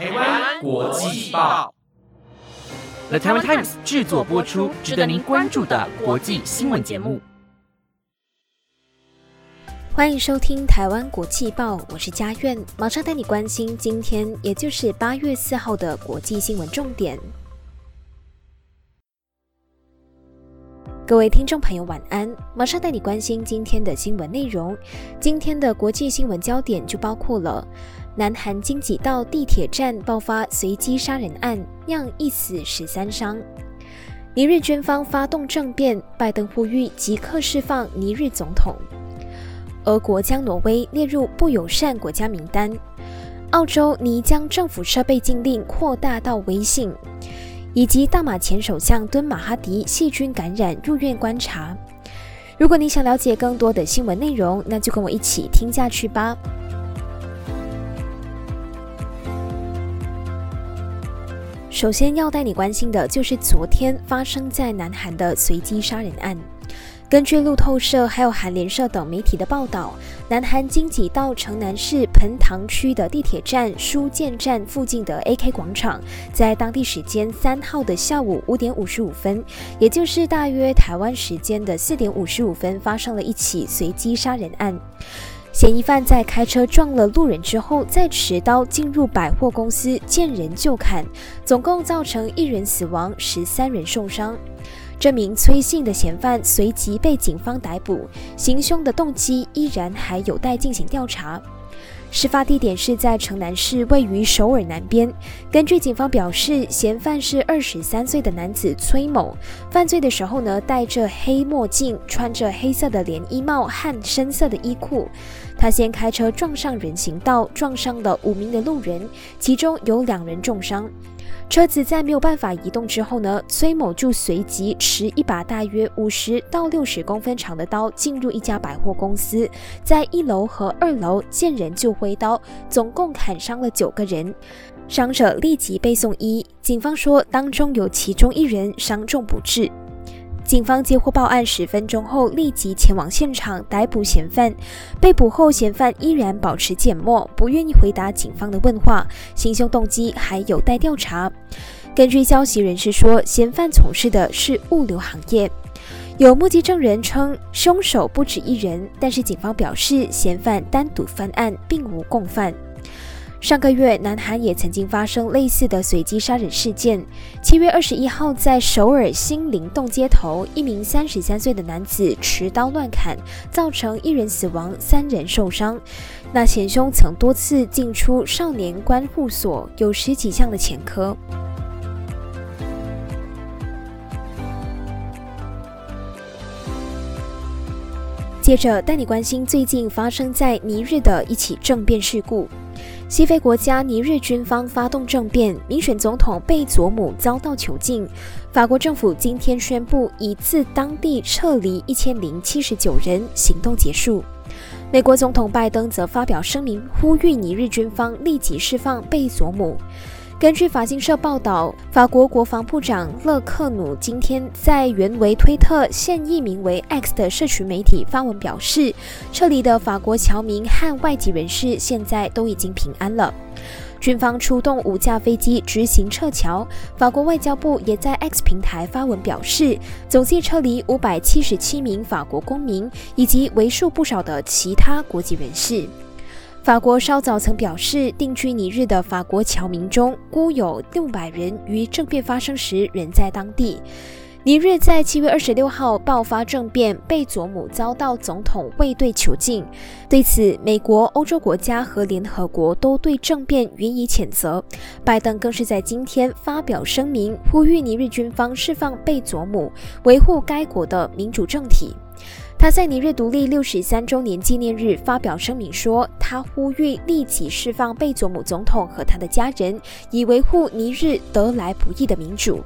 台湾国际报，The Taiwan Times 制作播出，值得您关注的国际新闻节目。欢迎收听台湾国际报，我是嘉苑，马上带你关心今天，也就是八月四号的国际新闻重点。各位听众朋友，晚安！马上带你关心今天的新闻内容。今天的国际新闻焦点就包括了：南韩京畿道地铁站爆发随机杀人案，酿一死十三伤；尼日军方发动政变，拜登呼吁即刻释放尼日总统；俄国将挪威列入不友善国家名单；澳洲拟将政府设备禁令扩大到微信。以及大马前首相敦马哈迪细菌感染入院观察。如果你想了解更多的新闻内容，那就跟我一起听下去吧。首先要带你关心的就是昨天发生在南韩的随机杀人案。根据路透社还有韩联社等媒体的报道，南韩京畿道城南市盆塘区的地铁站书建站附近的 AK 广场，在当地时间三号的下午五点五十五分，也就是大约台湾时间的四点五十五分，发生了一起随机杀人案。嫌疑犯在开车撞了路人之后，再持刀进入百货公司，见人就砍，总共造成一人死亡，十三人受伤。这名崔姓的嫌犯随即被警方逮捕，行凶的动机依然还有待进行调查。事发地点是在城南市，位于首尔南边。根据警方表示，嫌犯是二十三岁的男子崔某。犯罪的时候呢，戴着黑墨镜，穿着黑色的连衣帽和深色的衣裤。他先开车撞上人行道，撞伤了五名的路人，其中有两人重伤。车子在没有办法移动之后呢，崔某就随即持一把大约五十到六十公分长的刀进入一家百货公司，在一楼和二楼见人就挥刀，总共砍伤了九个人，伤者立即被送医。警方说，当中有其中一人伤重不治。警方接获报案十分钟后，立即前往现场逮捕嫌犯。被捕后，嫌犯依然保持缄默，不愿意回答警方的问话。行凶动机还有待调查。根据消息人士说，嫌犯从事的是物流行业。有目击证人称，凶手不止一人，但是警方表示，嫌犯单独犯案，并无共犯。上个月，南韩也曾经发生类似的随机杀人事件。七月二十一号，在首尔新灵洞街头，一名三十三岁的男子持刀乱砍，造成一人死亡，三人受伤。那前凶曾多次进出少年观护所，有十几项的前科。接着带你关心最近发生在尼日的一起政变事故。西非国家尼日军方发动政变，民选总统贝佐姆遭到囚禁。法国政府今天宣布，已自当地撤离一千零七十九人，行动结束。美国总统拜登则发表声明，呼吁尼日军方立即释放贝佐姆。根据法新社报道，法国国防部长勒克努今天在原为推特、现役名为 X 的社群媒体发文表示，撤离的法国侨民和外籍人士现在都已经平安了。军方出动五架飞机执行撤侨。法国外交部也在 X 平台发文表示，总计撤离五百七十七名法国公民以及为数不少的其他国籍人士。法国稍早曾表示，定居尼日的法国侨民中，估有六百人于政变发生时仍在当地。尼日在七月二十六号爆发政变，贝佐姆遭到总统卫队囚禁。对此，美国、欧洲国家和联合国都对政变予以谴责。拜登更是在今天发表声明，呼吁尼日军方释放贝佐姆，维护该国的民主政体。他在尼日独立六十三周年纪念日发表声明说，他呼吁立即释放贝佐姆总统和他的家人，以维护尼日得来不易的民主。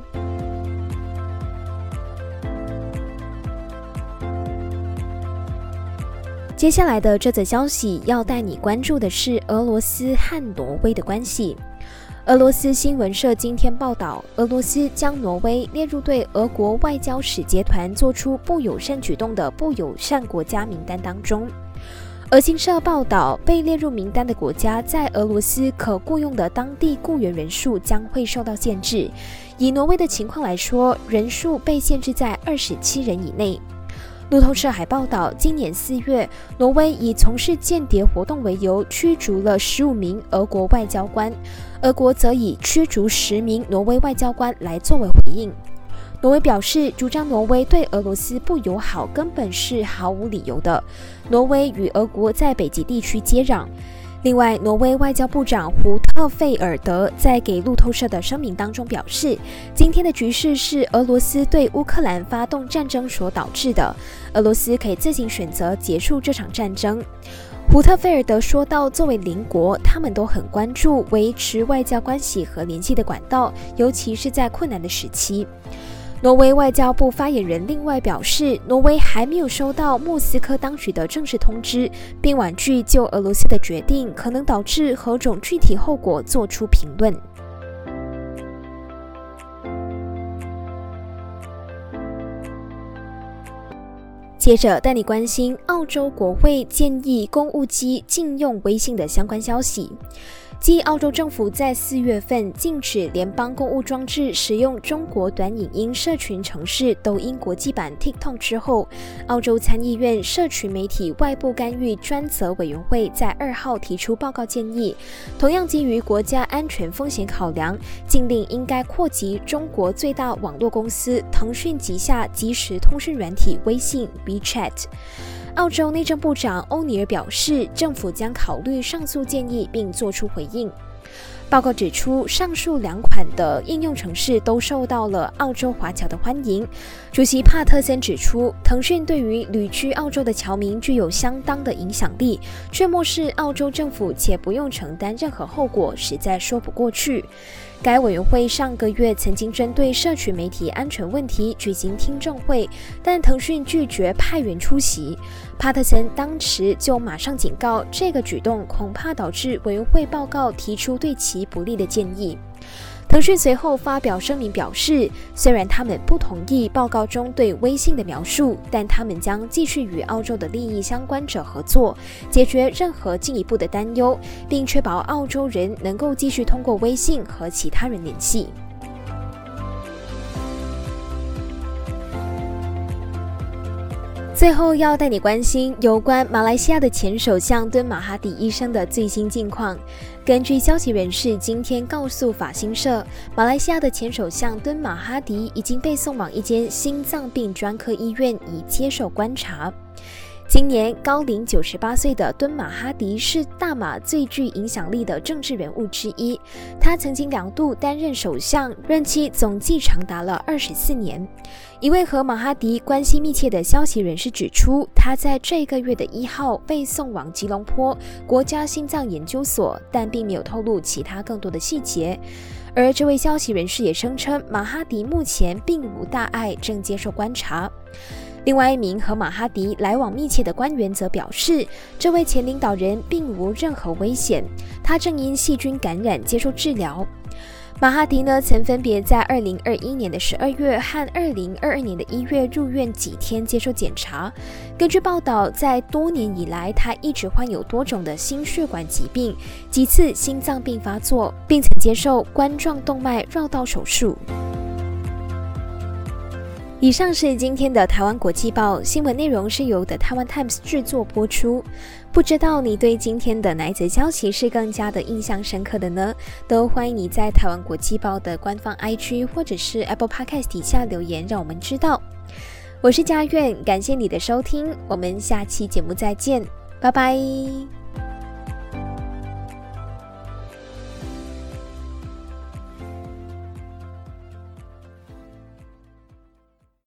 接下来的这则消息要带你关注的是俄罗斯和挪威的关系。俄罗斯新闻社今天报道，俄罗斯将挪威列入对俄国外交使节团做出不友善举动的不友善国家名单当中。俄新社报道，被列入名单的国家在俄罗斯可雇佣的当地雇员人数将会受到限制。以挪威的情况来说，人数被限制在二十七人以内。路透社还报道，今年四月，挪威以从事间谍活动为由驱逐了十五名俄国外交官，俄国则以驱逐十名挪威外交官来作为回应。挪威表示，主张挪威对俄罗斯不友好根本是毫无理由的。挪威与俄国在北极地区接壤。另外，挪威外交部长胡特费尔德在给路透社的声明当中表示，今天的局势是俄罗斯对乌克兰发动战争所导致的，俄罗斯可以自行选择结束这场战争。胡特费尔德说道：“作为邻国，他们都很关注维持外交关系和联系的管道，尤其是在困难的时期。”挪威外交部发言人另外表示，挪威还没有收到莫斯科当局的正式通知，并婉拒就俄罗斯的决定可能导致何种具体后果作出评论。接着带你关心澳洲国会建议公务机禁用微信的相关消息。继澳洲政府在四月份禁止联邦公务装置使用中国短影音社群城市抖音国际版 TikTok 之后，澳洲参议院社群媒体外部干预专责委员会在二号提出报告建议，同样基于国家安全风险考量，禁令应该扩及中国最大网络公司腾讯旗下即时通讯软体微信 WeChat。澳洲内政部长欧尼尔表示，政府将考虑上述建议并作出回应。报告指出，上述两款的应用程式都受到了澳洲华侨的欢迎。主席帕特森指出，腾讯对于旅居澳洲的侨民具有相当的影响力，却漠视澳洲政府且不用承担任何后果，实在说不过去。该委员会上个月曾经针对社区媒体安全问题举行听证会，但腾讯拒绝派员出席。帕特森当时就马上警告，这个举动恐怕导致委员会报告提出对其不利的建议。腾讯随后发表声明表示，虽然他们不同意报告中对微信的描述，但他们将继续与澳洲的利益相关者合作，解决任何进一步的担忧，并确保澳洲人能够继续通过微信和其他人联系。最后要带你关心有关马来西亚的前首相敦马哈迪医生的最新近况。根据消息人士今天告诉法新社，马来西亚的前首相敦马哈迪已经被送往一间心脏病专科医院以接受观察。今年高龄九十八岁的敦马哈迪是大马最具影响力的政治人物之一。他曾经两度担任首相，任期总计长达了二十四年。一位和马哈迪关系密切的消息人士指出，他在这个月的一号被送往吉隆坡国家心脏研究所，但并没有透露其他更多的细节。而这位消息人士也声称，马哈迪目前并无大碍，正接受观察。另外一名和马哈迪来往密切的官员则表示，这位前领导人并无任何危险，他正因细菌感染接受治疗。马哈迪呢，曾分别在二零二一年的十二月和二零二二年的一月入院几天接受检查。根据报道，在多年以来，他一直患有多种的心血管疾病，几次心脏病发作，并曾接受冠状动脉绕道手术。以上是今天的台湾国际报新闻内容，是由的台湾 Times 制作播出。不知道你对今天的哪一则消息是更加的印象深刻的呢？都欢迎你在台湾国际报的官方 IG 或者是 Apple Podcast 底下留言，让我们知道。我是佳苑，感谢你的收听，我们下期节目再见，拜拜。